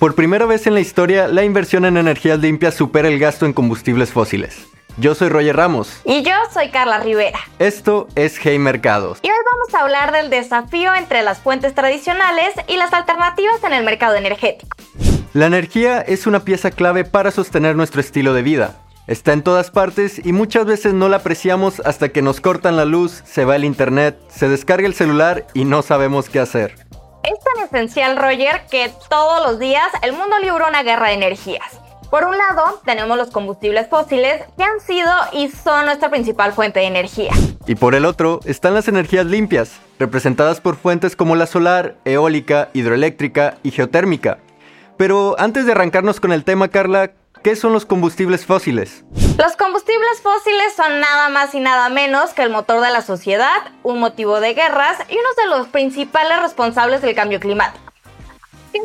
Por primera vez en la historia, la inversión en energías limpias supera el gasto en combustibles fósiles. Yo soy Roger Ramos. Y yo soy Carla Rivera. Esto es Hey Mercados. Y hoy vamos a hablar del desafío entre las fuentes tradicionales y las alternativas en el mercado energético. La energía es una pieza clave para sostener nuestro estilo de vida. Está en todas partes y muchas veces no la apreciamos hasta que nos cortan la luz, se va el internet, se descarga el celular y no sabemos qué hacer. Esencial, Roger, que todos los días el mundo libra una guerra de energías. Por un lado, tenemos los combustibles fósiles que han sido y son nuestra principal fuente de energía. Y por el otro, están las energías limpias, representadas por fuentes como la solar, eólica, hidroeléctrica y geotérmica. Pero antes de arrancarnos con el tema, Carla, ¿qué son los combustibles fósiles? Los combustibles fósiles son nada más y nada menos que el motor de la sociedad, un motivo de guerras y uno de los principales responsables del cambio climático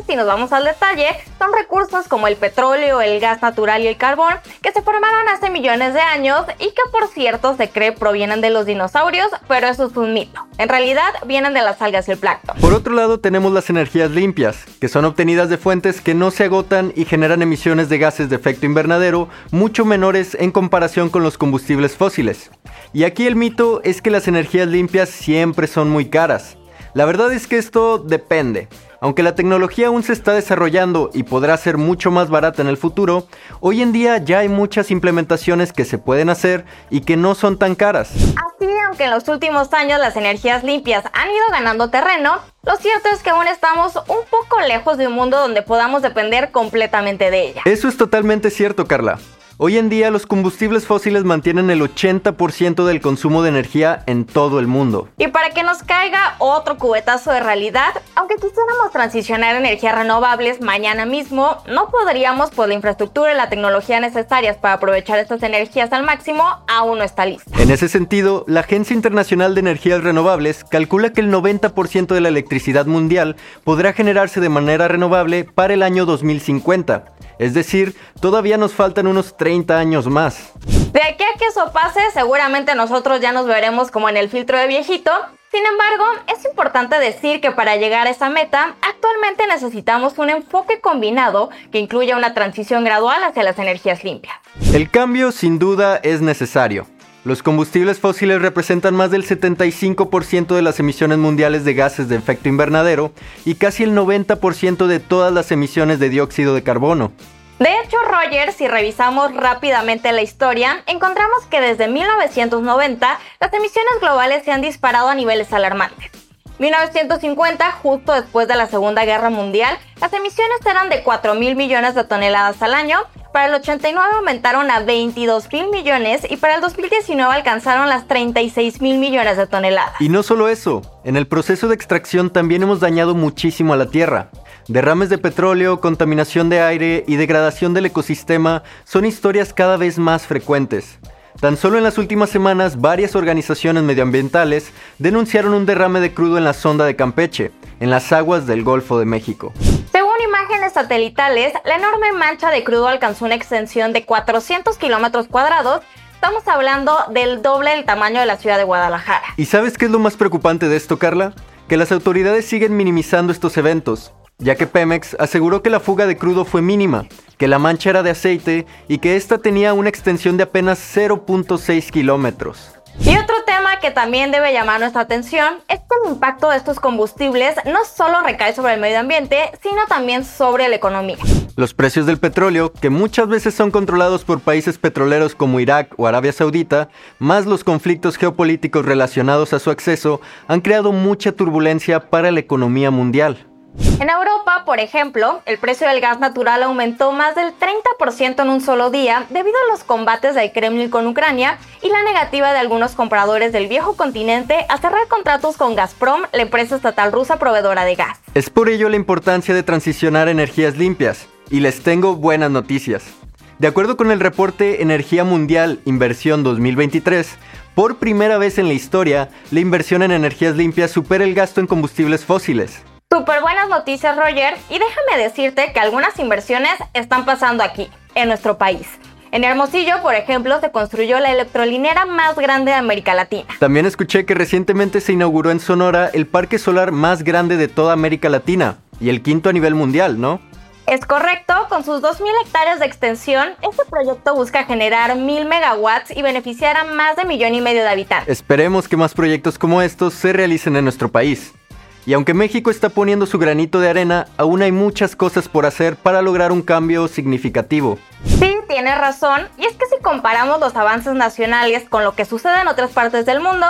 si nos vamos al detalle, son recursos como el petróleo, el gas natural y el carbón que se formaron hace millones de años y que por cierto se cree provienen de los dinosaurios, pero eso es un mito. En realidad vienen de las algas y el plancton. Por otro lado tenemos las energías limpias, que son obtenidas de fuentes que no se agotan y generan emisiones de gases de efecto invernadero mucho menores en comparación con los combustibles fósiles. Y aquí el mito es que las energías limpias siempre son muy caras. La verdad es que esto depende. Aunque la tecnología aún se está desarrollando y podrá ser mucho más barata en el futuro, hoy en día ya hay muchas implementaciones que se pueden hacer y que no son tan caras. Así, aunque en los últimos años las energías limpias han ido ganando terreno, lo cierto es que aún estamos un poco lejos de un mundo donde podamos depender completamente de ella. Eso es totalmente cierto, Carla. Hoy en día los combustibles fósiles mantienen el 80% del consumo de energía en todo el mundo. Y para que nos caiga otro cubetazo de realidad, aunque quisiéramos transicionar a energías renovables mañana mismo, no podríamos por la infraestructura y la tecnología necesarias para aprovechar estas energías al máximo aún no está lista. En ese sentido, la Agencia Internacional de Energías Renovables calcula que el 90% de la electricidad mundial podrá generarse de manera renovable para el año 2050 es decir, todavía nos faltan unos 30 años más. De aquí a que eso pase, seguramente nosotros ya nos veremos como en el filtro de viejito. Sin embargo, es importante decir que para llegar a esa meta, actualmente necesitamos un enfoque combinado que incluya una transición gradual hacia las energías limpias. El cambio sin duda es necesario. Los combustibles fósiles representan más del 75% de las emisiones mundiales de gases de efecto invernadero y casi el 90% de todas las emisiones de dióxido de carbono. De hecho, Roger, si revisamos rápidamente la historia, encontramos que desde 1990 las emisiones globales se han disparado a niveles alarmantes. 1950, justo después de la Segunda Guerra Mundial, las emisiones eran de 4 mil millones de toneladas al año para el 89 aumentaron a 22 mil millones y para el 2019 alcanzaron las 36 mil millones de toneladas. Y no solo eso, en el proceso de extracción también hemos dañado muchísimo a la Tierra. Derrames de petróleo, contaminación de aire y degradación del ecosistema son historias cada vez más frecuentes. Tan solo en las últimas semanas, varias organizaciones medioambientales denunciaron un derrame de crudo en la sonda de Campeche, en las aguas del Golfo de México imágenes satelitales, la enorme mancha de crudo alcanzó una extensión de 400 kilómetros cuadrados. Estamos hablando del doble del tamaño de la ciudad de Guadalajara. ¿Y sabes qué es lo más preocupante de esto, Carla? Que las autoridades siguen minimizando estos eventos, ya que Pemex aseguró que la fuga de crudo fue mínima, que la mancha era de aceite y que esta tenía una extensión de apenas 0.6 kilómetros. Y otro también debe llamar nuestra atención es que el impacto de estos combustibles no solo recae sobre el medio ambiente, sino también sobre la economía. Los precios del petróleo, que muchas veces son controlados por países petroleros como Irak o Arabia Saudita, más los conflictos geopolíticos relacionados a su acceso, han creado mucha turbulencia para la economía mundial. En Europa, por ejemplo, el precio del gas natural aumentó más del 30% en un solo día debido a los combates del Kremlin con Ucrania y la negativa de algunos compradores del viejo continente a cerrar contratos con Gazprom, la empresa estatal rusa proveedora de gas. Es por ello la importancia de transicionar a energías limpias. Y les tengo buenas noticias. De acuerdo con el reporte Energía Mundial Inversión 2023, por primera vez en la historia, la inversión en energías limpias supera el gasto en combustibles fósiles. Súper buenas noticias, Roger, y déjame decirte que algunas inversiones están pasando aquí, en nuestro país. En Hermosillo, por ejemplo, se construyó la electrolinera más grande de América Latina. También escuché que recientemente se inauguró en Sonora el parque solar más grande de toda América Latina y el quinto a nivel mundial, ¿no? Es correcto, con sus 2.000 hectáreas de extensión, este proyecto busca generar 1.000 megawatts y beneficiar a más de millón y medio de habitantes. Esperemos que más proyectos como estos se realicen en nuestro país. Y aunque México está poniendo su granito de arena, aún hay muchas cosas por hacer para lograr un cambio significativo. Sí, tienes razón, y es que si comparamos los avances nacionales con lo que sucede en otras partes del mundo,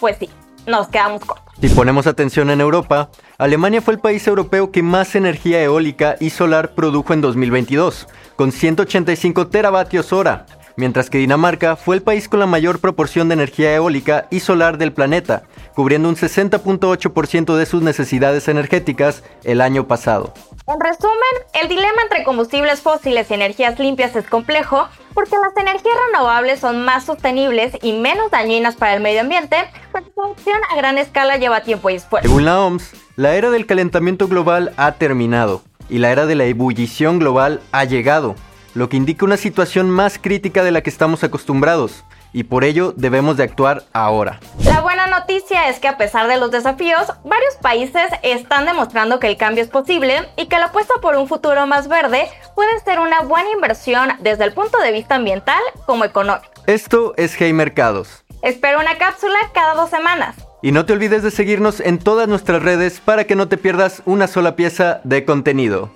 pues sí, nos quedamos cortos. Si ponemos atención en Europa, Alemania fue el país europeo que más energía eólica y solar produjo en 2022, con 185 teravatios hora, mientras que Dinamarca fue el país con la mayor proporción de energía eólica y solar del planeta, cubriendo un 60.8% de sus necesidades energéticas el año pasado. En resumen, el dilema entre combustibles fósiles y energías limpias es complejo porque las energías renovables son más sostenibles y menos dañinas para el medio ambiente, pero su producción a gran escala lleva tiempo y esfuerzo. Según la OMS, la era del calentamiento global ha terminado y la era de la ebullición global ha llegado, lo que indica una situación más crítica de la que estamos acostumbrados y por ello debemos de actuar ahora. La buena noticia es que a pesar de los desafíos, varios países están demostrando que el cambio es posible y que la apuesta por un futuro más verde puede ser una buena inversión desde el punto de vista ambiental como económico. Esto es Hey Mercados. Espero una cápsula cada dos semanas. Y no te olvides de seguirnos en todas nuestras redes para que no te pierdas una sola pieza de contenido.